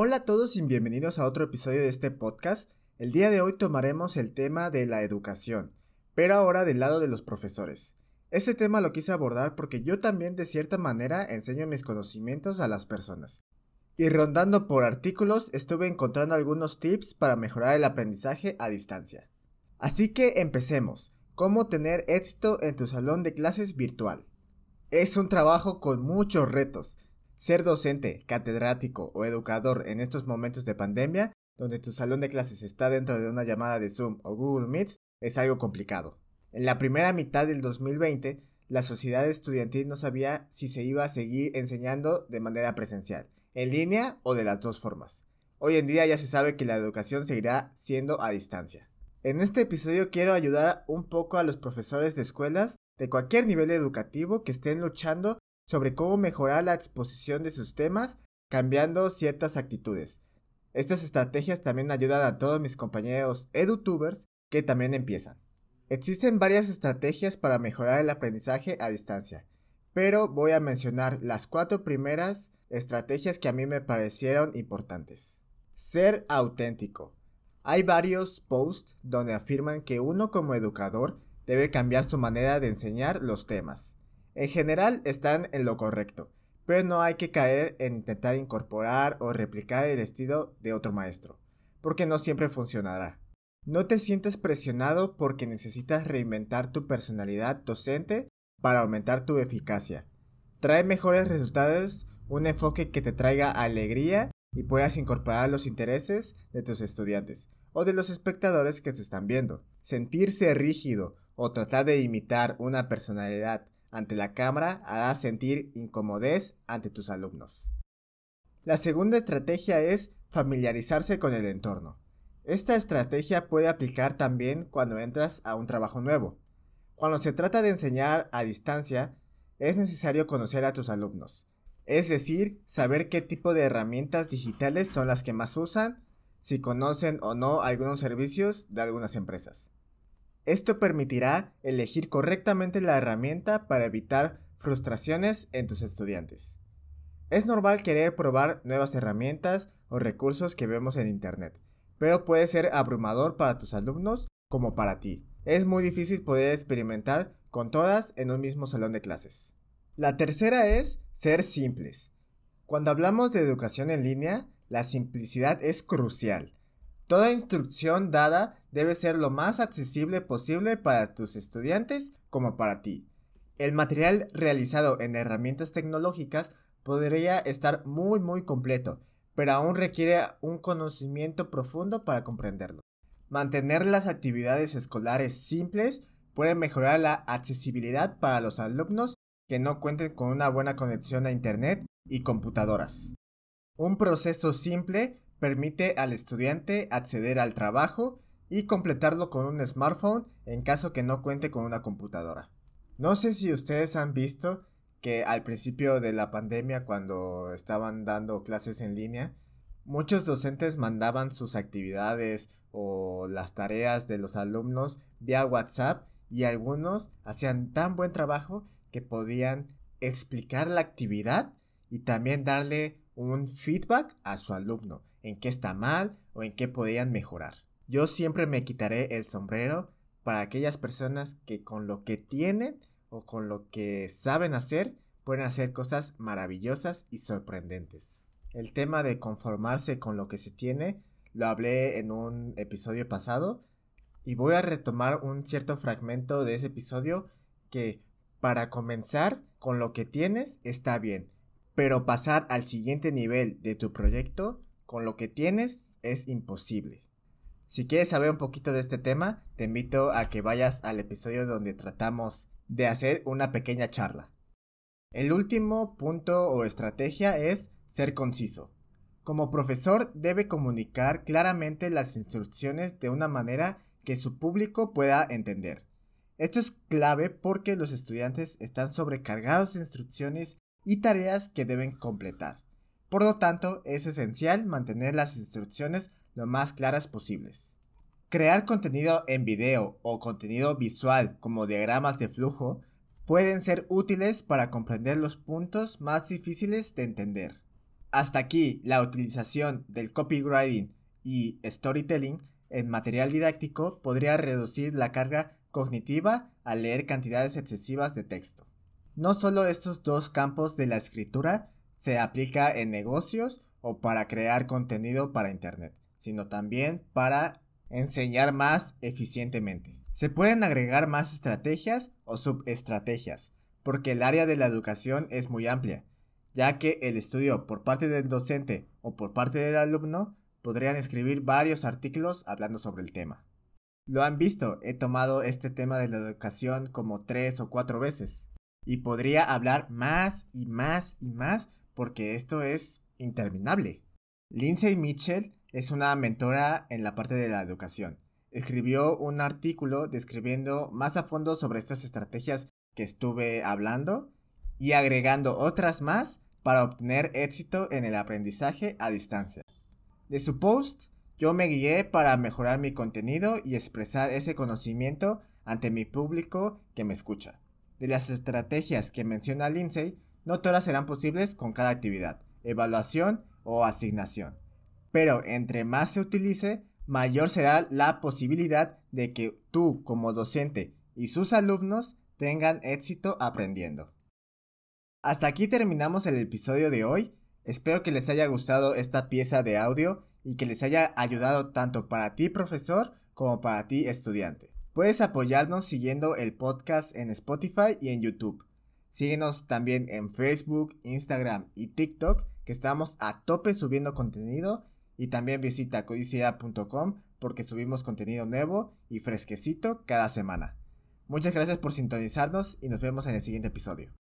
Hola a todos y bienvenidos a otro episodio de este podcast. El día de hoy tomaremos el tema de la educación, pero ahora del lado de los profesores. Este tema lo quise abordar porque yo también de cierta manera enseño mis conocimientos a las personas. Y rondando por artículos estuve encontrando algunos tips para mejorar el aprendizaje a distancia. Así que empecemos. ¿Cómo tener éxito en tu salón de clases virtual? Es un trabajo con muchos retos, ser docente, catedrático o educador en estos momentos de pandemia, donde tu salón de clases está dentro de una llamada de Zoom o Google Meets, es algo complicado. En la primera mitad del 2020, la sociedad estudiantil no sabía si se iba a seguir enseñando de manera presencial, en línea o de las dos formas. Hoy en día ya se sabe que la educación seguirá siendo a distancia. En este episodio quiero ayudar un poco a los profesores de escuelas de cualquier nivel educativo que estén luchando sobre cómo mejorar la exposición de sus temas cambiando ciertas actitudes. Estas estrategias también ayudan a todos mis compañeros edutubers que también empiezan. Existen varias estrategias para mejorar el aprendizaje a distancia, pero voy a mencionar las cuatro primeras estrategias que a mí me parecieron importantes. Ser auténtico. Hay varios posts donde afirman que uno como educador debe cambiar su manera de enseñar los temas. En general están en lo correcto, pero no hay que caer en intentar incorporar o replicar el estilo de otro maestro, porque no siempre funcionará. No te sientes presionado porque necesitas reinventar tu personalidad docente para aumentar tu eficacia. Trae mejores resultados un enfoque que te traiga alegría y puedas incorporar los intereses de tus estudiantes o de los espectadores que te están viendo. Sentirse rígido o tratar de imitar una personalidad ante la cámara hará sentir incomodez ante tus alumnos. La segunda estrategia es familiarizarse con el entorno. Esta estrategia puede aplicar también cuando entras a un trabajo nuevo. Cuando se trata de enseñar a distancia, es necesario conocer a tus alumnos, es decir, saber qué tipo de herramientas digitales son las que más usan, si conocen o no algunos servicios de algunas empresas. Esto permitirá elegir correctamente la herramienta para evitar frustraciones en tus estudiantes. Es normal querer probar nuevas herramientas o recursos que vemos en Internet, pero puede ser abrumador para tus alumnos como para ti. Es muy difícil poder experimentar con todas en un mismo salón de clases. La tercera es ser simples. Cuando hablamos de educación en línea, la simplicidad es crucial. Toda instrucción dada debe ser lo más accesible posible para tus estudiantes como para ti. El material realizado en herramientas tecnológicas podría estar muy muy completo, pero aún requiere un conocimiento profundo para comprenderlo. Mantener las actividades escolares simples puede mejorar la accesibilidad para los alumnos que no cuenten con una buena conexión a Internet y computadoras. Un proceso simple permite al estudiante acceder al trabajo y completarlo con un smartphone en caso que no cuente con una computadora. No sé si ustedes han visto que al principio de la pandemia cuando estaban dando clases en línea, muchos docentes mandaban sus actividades o las tareas de los alumnos vía WhatsApp y algunos hacían tan buen trabajo que podían explicar la actividad y también darle un feedback a su alumno en qué está mal o en qué podían mejorar. Yo siempre me quitaré el sombrero para aquellas personas que con lo que tienen o con lo que saben hacer pueden hacer cosas maravillosas y sorprendentes. El tema de conformarse con lo que se tiene lo hablé en un episodio pasado y voy a retomar un cierto fragmento de ese episodio que para comenzar con lo que tienes está bien, pero pasar al siguiente nivel de tu proyecto con lo que tienes es imposible. Si quieres saber un poquito de este tema, te invito a que vayas al episodio donde tratamos de hacer una pequeña charla. El último punto o estrategia es ser conciso. Como profesor debe comunicar claramente las instrucciones de una manera que su público pueda entender. Esto es clave porque los estudiantes están sobrecargados de instrucciones y tareas que deben completar. Por lo tanto, es esencial mantener las instrucciones lo más claras posibles. Crear contenido en video o contenido visual como diagramas de flujo pueden ser útiles para comprender los puntos más difíciles de entender. Hasta aquí la utilización del copywriting y storytelling en material didáctico podría reducir la carga cognitiva al leer cantidades excesivas de texto. No solo estos dos campos de la escritura se aplica en negocios o para crear contenido para Internet, sino también para enseñar más eficientemente. Se pueden agregar más estrategias o subestrategias, porque el área de la educación es muy amplia, ya que el estudio por parte del docente o por parte del alumno podrían escribir varios artículos hablando sobre el tema. Lo han visto, he tomado este tema de la educación como tres o cuatro veces. Y podría hablar más y más y más porque esto es interminable. Lindsay Mitchell es una mentora en la parte de la educación. Escribió un artículo describiendo más a fondo sobre estas estrategias que estuve hablando y agregando otras más para obtener éxito en el aprendizaje a distancia. De su post, yo me guié para mejorar mi contenido y expresar ese conocimiento ante mi público que me escucha. De las estrategias que menciona Lindsay, no todas serán posibles con cada actividad, evaluación o asignación. Pero entre más se utilice, mayor será la posibilidad de que tú como docente y sus alumnos tengan éxito aprendiendo. Hasta aquí terminamos el episodio de hoy. Espero que les haya gustado esta pieza de audio y que les haya ayudado tanto para ti profesor como para ti estudiante. Puedes apoyarnos siguiendo el podcast en Spotify y en YouTube. Síguenos también en Facebook, Instagram y TikTok, que estamos a tope subiendo contenido. Y también visita codicia.com porque subimos contenido nuevo y fresquecito cada semana. Muchas gracias por sintonizarnos y nos vemos en el siguiente episodio.